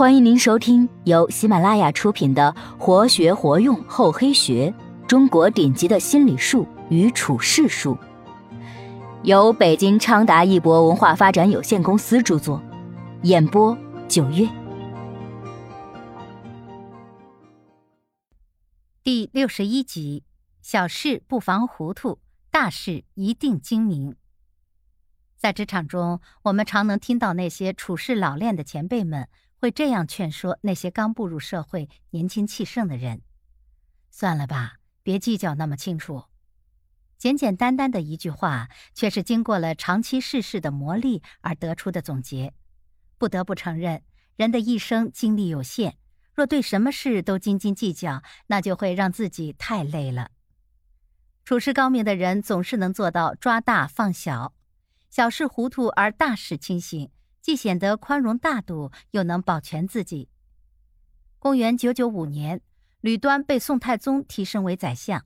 欢迎您收听由喜马拉雅出品的《活学活用厚黑学：中国顶级的心理术与处世术》，由北京昌达一博文化发展有限公司著作，演播九月。第六十一集：小事不妨糊涂，大事一定精明。在职场中，我们常能听到那些处事老练的前辈们。会这样劝说那些刚步入社会、年轻气盛的人：“算了吧，别计较那么清楚。”简简单单的一句话，却是经过了长期世事的磨砺而得出的总结。不得不承认，人的一生精力有限，若对什么事都斤斤计较，那就会让自己太累了。处事高明的人总是能做到抓大放小，小事糊涂而大事清醒。既显得宽容大度，又能保全自己。公元九九五年，吕端被宋太宗提升为宰相。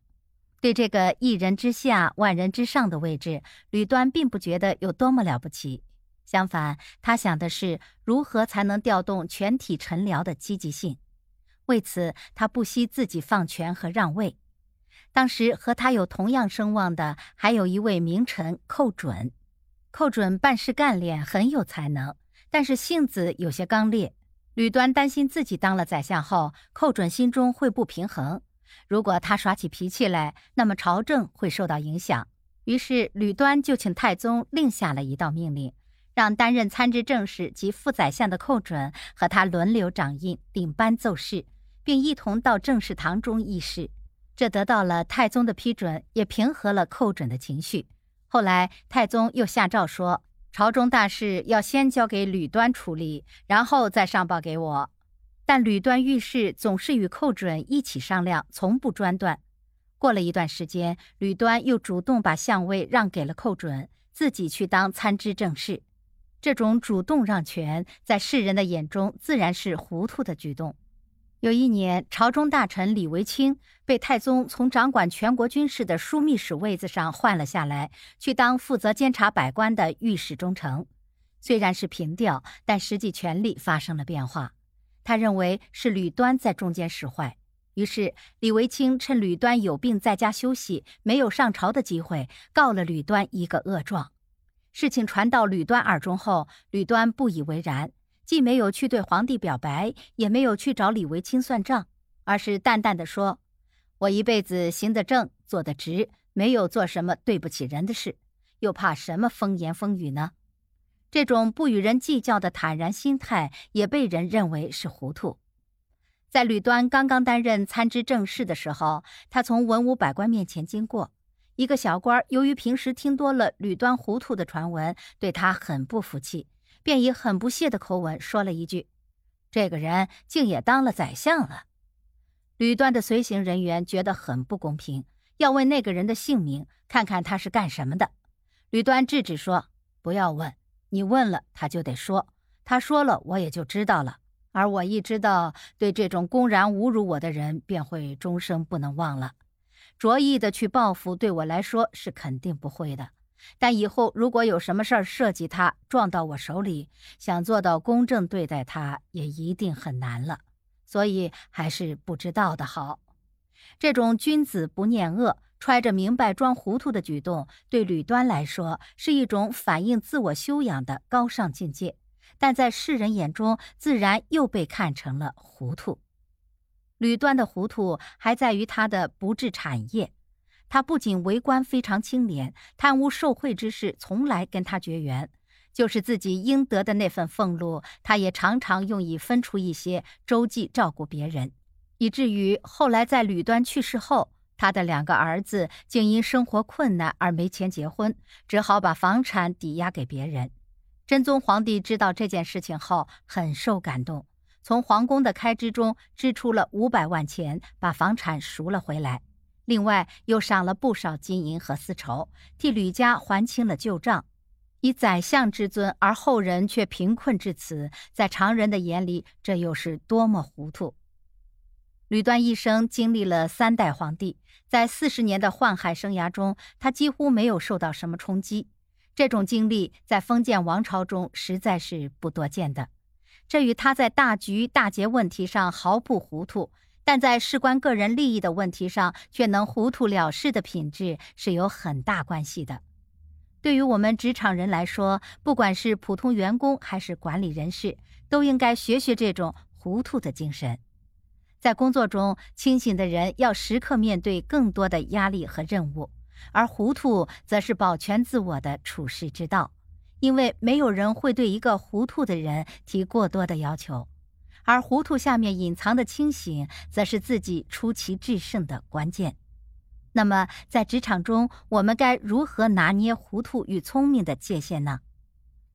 对这个一人之下、万人之上的位置，吕端并不觉得有多么了不起。相反，他想的是如何才能调动全体臣僚的积极性。为此，他不惜自己放权和让位。当时和他有同样声望的，还有一位名臣寇准。寇准办事干练，很有才能，但是性子有些刚烈。吕端担心自己当了宰相后，寇准心中会不平衡。如果他耍起脾气来，那么朝政会受到影响。于是吕端就请太宗另下了一道命令，让担任参知政事及副宰相的寇准和他轮流掌印、领班奏事，并一同到政事堂中议事。这得到了太宗的批准，也平和了寇准的情绪。后来，太宗又下诏说，朝中大事要先交给吕端处理，然后再上报给我。但吕端遇事总是与寇准一起商量，从不专断。过了一段时间，吕端又主动把相位让给了寇准，自己去当参知政事。这种主动让权，在世人的眼中自然是糊涂的举动。有一年，朝中大臣李维清被太宗从掌管全国军事的枢密使位子上换了下来，去当负责监察百官的御史中丞。虽然是平调，但实际权力发生了变化。他认为是吕端在中间使坏，于是李维清趁吕端有病在家休息，没有上朝的机会，告了吕端一个恶状。事情传到吕端耳中后，吕端不以为然。既没有去对皇帝表白，也没有去找李维清算账，而是淡淡的说：“我一辈子行得正，坐得直，没有做什么对不起人的事，又怕什么风言风语呢？”这种不与人计较的坦然心态，也被人认为是糊涂。在吕端刚刚担任参知政事的时候，他从文武百官面前经过，一个小官由于平时听多了吕端糊涂的传闻，对他很不服气。便以很不屑的口吻说了一句：“这个人竟也当了宰相了。”吕端的随行人员觉得很不公平，要问那个人的姓名，看看他是干什么的。吕端制止说：“不要问，你问了他就得说，他说了我也就知道了。而我一知道，对这种公然侮辱我的人，便会终生不能忘了。着意的去报复，对我来说是肯定不会的。”但以后如果有什么事儿涉及他撞到我手里，想做到公正对待他，也一定很难了。所以还是不知道的好。这种君子不念恶，揣着明白装糊涂的举动，对吕端来说是一种反映自我修养的高尚境界，但在世人眼中，自然又被看成了糊涂。吕端的糊涂还在于他的不治产业。他不仅为官非常清廉，贪污受贿之事从来跟他绝缘，就是自己应得的那份俸禄，他也常常用以分出一些周济照顾别人，以至于后来在吕端去世后，他的两个儿子竟因生活困难而没钱结婚，只好把房产抵押给别人。真宗皇帝知道这件事情后，很受感动，从皇宫的开支中支出了五百万钱，把房产赎了回来。另外又赏了不少金银和丝绸，替吕家还清了旧账。以宰相之尊，而后人却贫困至此，在常人的眼里，这又是多么糊涂！吕端一生经历了三代皇帝，在四十年的宦海生涯中，他几乎没有受到什么冲击。这种经历在封建王朝中实在是不多见的。这与他在大局大节问题上毫不糊涂，但在事关个人利益的问题上却能糊涂了事的品质是有很大关系的。对于我们职场人来说，不管是普通员工还是管理人士，都应该学学这种糊涂的精神。在工作中，清醒的人要时刻面对更多的压力和任务，而糊涂则是保全自我的处世之道。因为没有人会对一个糊涂的人提过多的要求，而糊涂下面隐藏的清醒，则是自己出奇制胜的关键。那么，在职场中，我们该如何拿捏糊涂与聪明的界限呢？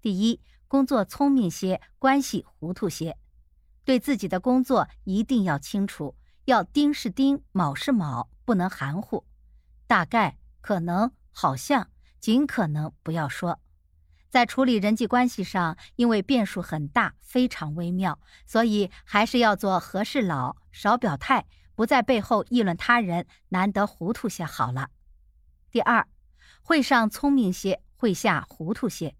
第一，工作聪明些，关系糊涂些。对自己的工作一定要清楚，要丁是丁，卯是卯，不能含糊。大概、可能、好像、尽可能不要说。在处理人际关系上，因为变数很大，非常微妙，所以还是要做和事佬，少表态，不在背后议论他人，难得糊涂些好了。第二，会上聪明些，会下糊涂些。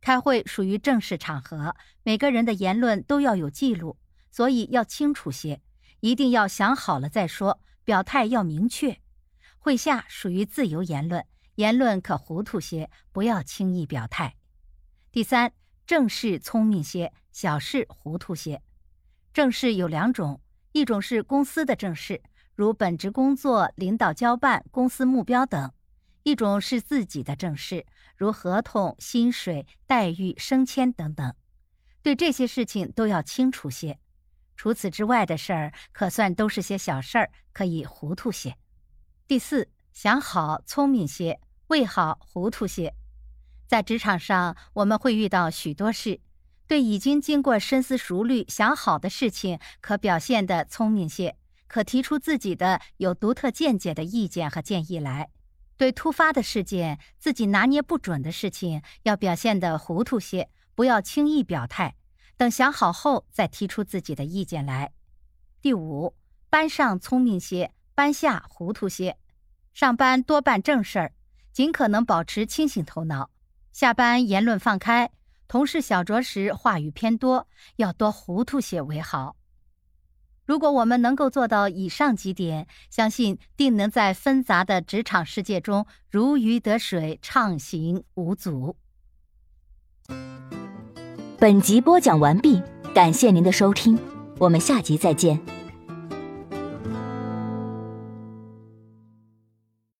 开会属于正式场合，每个人的言论都要有记录。所以要清楚些，一定要想好了再说，表态要明确。会下属于自由言论，言论可糊涂些，不要轻易表态。第三，正事聪明些，小事糊涂些。正事有两种，一种是公司的正事，如本职工作、领导交办、公司目标等；一种是自己的正事，如合同、薪水、待遇、升迁等等。对这些事情都要清楚些。除此之外的事儿，可算都是些小事儿，可以糊涂些。第四，想好聪明些，为好糊涂些。在职场上，我们会遇到许多事，对已经经过深思熟虑、想好的事情，可表现的聪明些，可提出自己的有独特见解的意见和建议来；对突发的事件、自己拿捏不准的事情，要表现的糊涂些，不要轻易表态。等想好后再提出自己的意见来。第五，班上聪明些，班下糊涂些。上班多办正事儿，尽可能保持清醒头脑；下班言论放开，同事小酌时话语偏多，要多糊涂些为好。如果我们能够做到以上几点，相信定能在纷杂的职场世界中如鱼得水，畅行无阻。本集播讲完毕，感谢您的收听，我们下集再见。